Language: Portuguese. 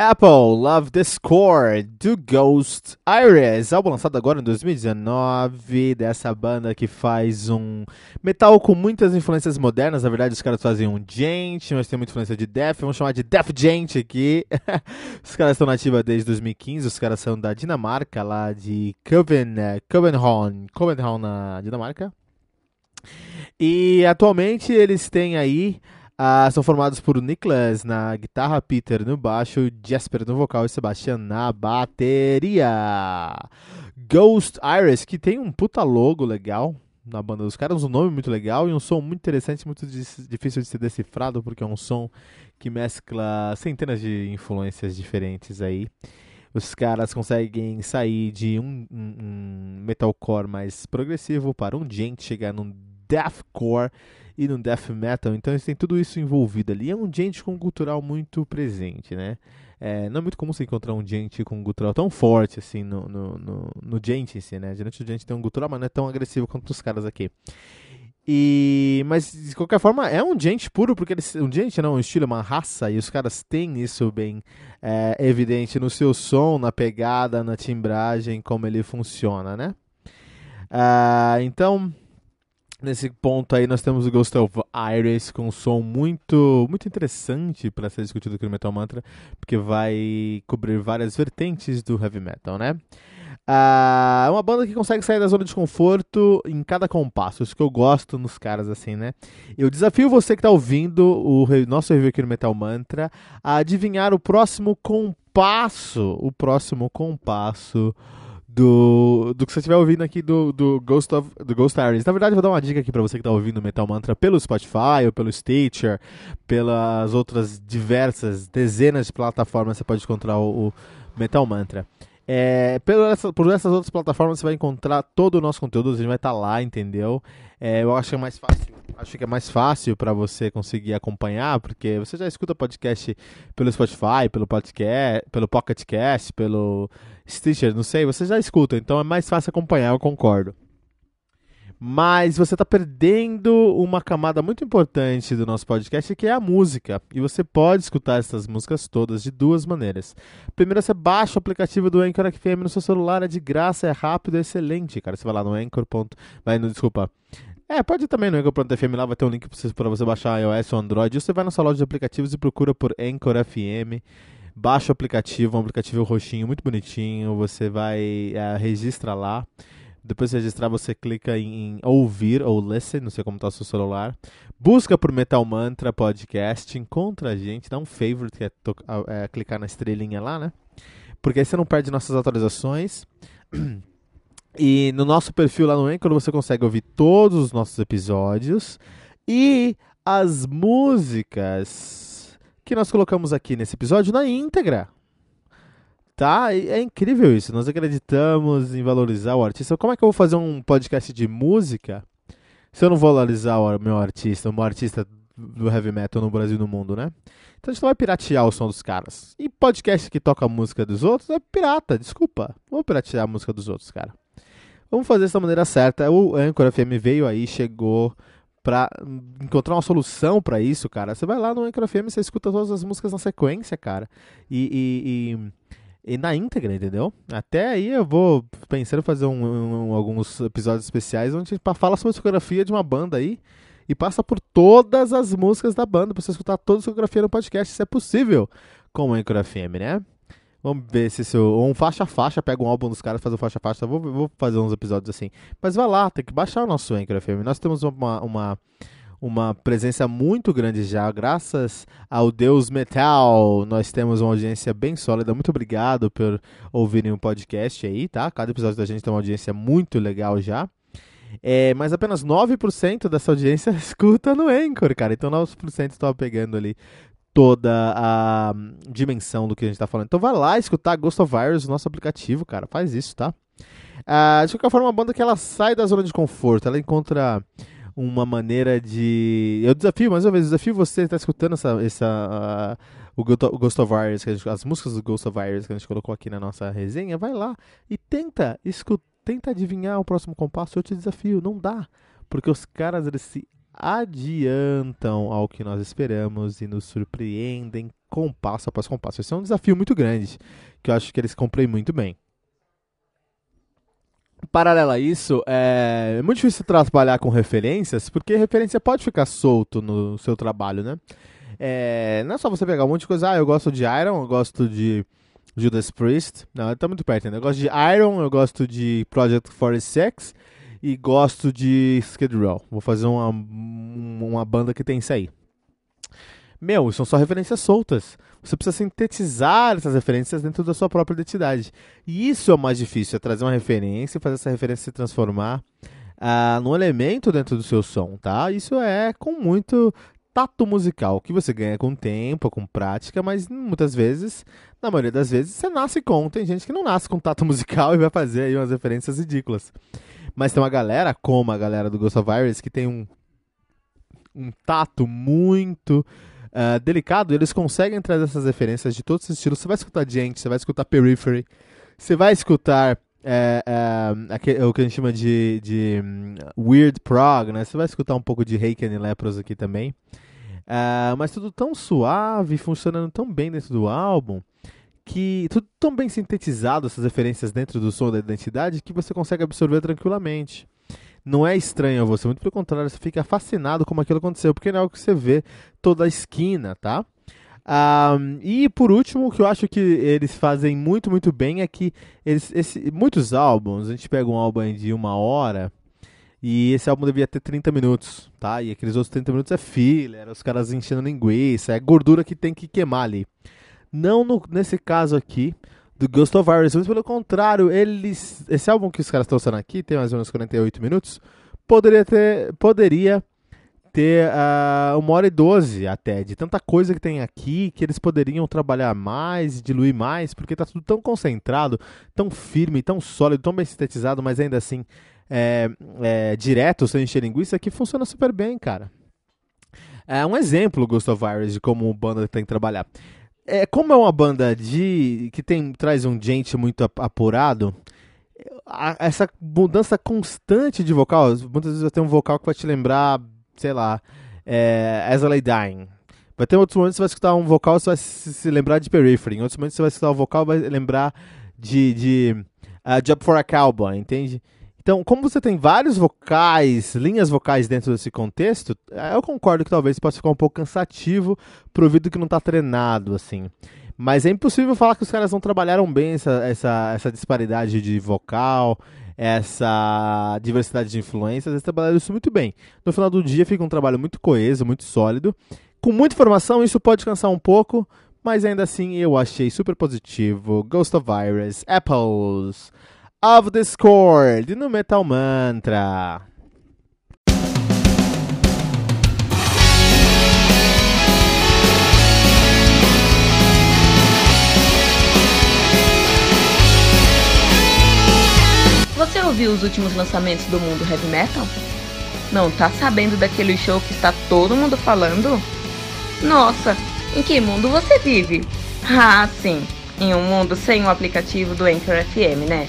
Apple Love the Score do Ghost Iris, álbum lançado agora em 2019, dessa banda que faz um metal com muitas influências modernas. Na verdade, os caras fazem um gent, mas tem muita influência de death. Vamos chamar de death gent aqui. os caras estão nativos desde 2015. Os caras são da Dinamarca, lá de Coven, Copenhagen, Copenhagen na Dinamarca. E atualmente eles têm aí ah, são formados por Niklas na guitarra, Peter no baixo, Jasper no vocal e Sebastian na bateria. Ghost Iris, que tem um puta logo legal na banda dos caras, um nome muito legal e um som muito interessante, muito difícil de ser decifrado, porque é um som que mescla centenas de influências diferentes aí. Os caras conseguem sair de um, um, um metalcore mais progressivo para um gente chegar num deathcore e no death metal, então eles têm tudo isso envolvido ali. É um gente com cultural muito presente, né? É, não é muito comum você encontrar um gente com gutural tão forte assim no, no, no, no gente em si, né? Geralmente o gente tem um gutural, mas não é tão agressivo quanto os caras aqui. E, mas de qualquer forma é um gente puro, porque eles, um gente não, um estilo, uma raça, e os caras têm isso bem é, evidente no seu som, na pegada, na timbragem, como ele funciona, né? Uh, então, Nesse ponto aí nós temos o Ghost of Iris com um som muito muito interessante para ser discutido aqui no Metal Mantra, porque vai cobrir várias vertentes do heavy metal, né? Ah, é uma banda que consegue sair da zona de conforto em cada compasso, isso que eu gosto nos caras assim, né? Eu desafio você que está ouvindo o nosso review aqui no Metal Mantra a adivinhar o próximo compasso, o próximo compasso do, do que você estiver ouvindo aqui do, do, Ghost of, do Ghost Iris. Na verdade, eu vou dar uma dica aqui para você que está ouvindo Metal Mantra pelo Spotify ou pelo Stitcher, pelas outras diversas dezenas de plataformas você pode encontrar o, o Metal Mantra. É, essa, por essas outras plataformas você vai encontrar todo o nosso conteúdo, a gente vai estar tá lá, entendeu? É, eu acho que é mais fácil, acho que é mais fácil para você conseguir acompanhar, porque você já escuta podcast pelo Spotify, pelo podcast, pelo Pocket Cast, pelo Stitcher, não sei, você já escuta, então é mais fácil acompanhar, eu concordo mas você está perdendo uma camada muito importante do nosso podcast, que é a música. E você pode escutar essas músicas todas de duas maneiras. Primeiro, você baixa o aplicativo do Anchor FM no seu celular, é de graça, é rápido, é excelente, cara. Você vai lá no Anchor. Vai no, desculpa. É, pode ir também no Anchor.fm, lá vai ter um link para você baixar iOS ou Android. Você vai na sua loja de aplicativos e procura por Anchor FM baixa o aplicativo, um aplicativo roxinho, muito bonitinho. Você vai, é, registra lá. Depois de registrar, você clica em, ouvir ou listen, não sei como está o seu celular. Busca por Metal Mantra Podcast, encontra a gente, dá um favorite, que é, é, clicar na estrelinha lá, né? Porque aí você não perde nossas atualizações. E no nosso perfil lá no Anchor você consegue ouvir todos os nossos episódios e as músicas que nós colocamos aqui nesse episódio na íntegra. Tá? É incrível isso. Nós acreditamos em valorizar o artista. Como é que eu vou fazer um podcast de música se eu não valorizar o meu artista, o meu artista do heavy metal no Brasil e no mundo, né? Então a gente não vai piratear o som dos caras. E podcast que toca a música dos outros é pirata, desculpa. Vamos piratear a música dos outros, cara. Vamos fazer dessa maneira certa. O Anchor FM veio aí, chegou pra encontrar uma solução para isso, cara, você vai lá no Anchor FM você escuta todas as músicas na sequência, cara. E, e, e, e, na íntegra, entendeu? Até aí eu vou pensando em fazer um, um, alguns episódios especiais onde a gente fala sobre a discografia de uma banda aí e passa por todas as músicas da banda pra você escutar toda a discografia no podcast, se é possível, com o Anchor FM, né? Vamos ver se seu. Ou um faixa faixa, pega um álbum dos caras, faz um faixa faixa. Vou, vou fazer uns episódios assim. Mas vai lá, tem que baixar o nosso Anchor FM. Nós temos uma, uma, uma presença muito grande já, graças ao Deus Metal. Nós temos uma audiência bem sólida. Muito obrigado por ouvirem o podcast aí, tá? Cada episódio da gente tem uma audiência muito legal já. É, mas apenas 9% dessa audiência escuta no Anchor, cara. Então 9% estão pegando ali toda a dimensão do que a gente tá falando. Então vai lá escutar Ghost of Virus, nosso aplicativo, cara. Faz isso, tá? Ah, de qualquer forma, uma banda que ela sai da zona de conforto, ela encontra uma maneira de. Eu desafio, mais uma vez, desafio você que tá escutando essa. essa uh, o Ghost of Virus, gente, as músicas do Ghost of Virus que a gente colocou aqui na nossa resenha, vai lá e tenta escutar, tenta adivinhar o próximo compasso. Eu te desafio, não dá. Porque os caras eles se adiantam ao que nós esperamos e nos surpreendem compasso após compasso. Esse é um desafio muito grande que eu acho que eles cumprem muito bem. Paralelo a isso, é muito difícil trabalhar com referências, porque referência pode ficar solto no seu trabalho, né? É, não é só você pegar um monte de coisa, ah, eu gosto de Iron, eu gosto de Judas Priest, não, tá muito perto, né? Eu gosto de Iron, eu gosto de Project 46, e gosto de Skid Row. Vou fazer uma, uma banda que tem isso aí. Meu, são só referências soltas. Você precisa sintetizar essas referências dentro da sua própria identidade. E isso é o mais difícil, é trazer uma referência e fazer essa referência se transformar uh, num elemento dentro do seu som, tá? Isso é com muito tato musical, que você ganha com tempo, com prática, mas muitas vezes, na maioria das vezes, você nasce com. Tem gente que não nasce com tato musical e vai fazer aí umas referências ridículas. Mas tem uma galera, como a galera do Ghost of Virus, que tem um, um tato muito uh, delicado. eles conseguem trazer essas referências de todos os estilos. Você vai escutar gente, você vai escutar Periphery, você vai escutar é, é, o que a gente chama de, de um, Weird Prog, né? Você vai escutar um pouco de Haken e Lepros aqui também. Uh, mas tudo tão suave, funcionando tão bem dentro do álbum que tudo tão bem sintetizado essas referências dentro do som da identidade que você consegue absorver tranquilamente. Não é estranho a você, muito pelo contrário, você fica fascinado como aquilo aconteceu, porque não é algo que você vê toda a esquina, tá? Um, e por último, o que eu acho que eles fazem muito, muito bem é que eles, esse, muitos álbuns, a gente pega um álbum de uma hora e esse álbum devia ter 30 minutos, tá? E aqueles outros 30 minutos é filler, os caras enchendo linguiça, é gordura que tem que queimar ali. Não no, nesse caso aqui do Ghost of Iris, mas pelo contrário, eles, esse álbum que os caras estão usando aqui, tem mais ou menos 48 minutos, poderia ter, poderia ter uh, uma hora e doze até, de tanta coisa que tem aqui, que eles poderiam trabalhar mais, diluir mais, porque está tudo tão concentrado, tão firme, tão sólido, tão bem sintetizado, mas ainda assim é, é, direto, sem encher linguiça, que funciona super bem, cara. É um exemplo, Ghost of Iris, de como o banda tem que trabalhar é, como é uma banda de que tem traz um gente muito apurado, a, essa mudança constante de vocal, muitas vezes vai ter um vocal que vai te lembrar, sei lá, é, As I Lay Dying. Vai ter outros momentos que você vai escutar um vocal você vai se, lembrar de Periphery. Em outros momentos você vai escutar um vocal vai lembrar de, de uh, Job for a Cowboy, entende? Então, como você tem vários vocais, linhas vocais dentro desse contexto, é, eu concordo que talvez possa ficar um pouco cansativo pro ouvido que não está treinado, assim. Mas é impossível falar que os caras não trabalharam bem essa, essa, essa disparidade de vocal, essa diversidade de influências, eles trabalharam isso muito bem. No final do dia fica um trabalho muito coeso, muito sólido. Com muita informação, isso pode cansar um pouco, mas ainda assim eu achei super positivo. Ghost of Virus, Apples of Discord no Metal Mantra. Você ouviu os últimos lançamentos do mundo heavy metal? Não tá sabendo daquele show que está todo mundo falando? Nossa, em que mundo você vive? Ah, sim, em um mundo sem o aplicativo do Anchor FM, né?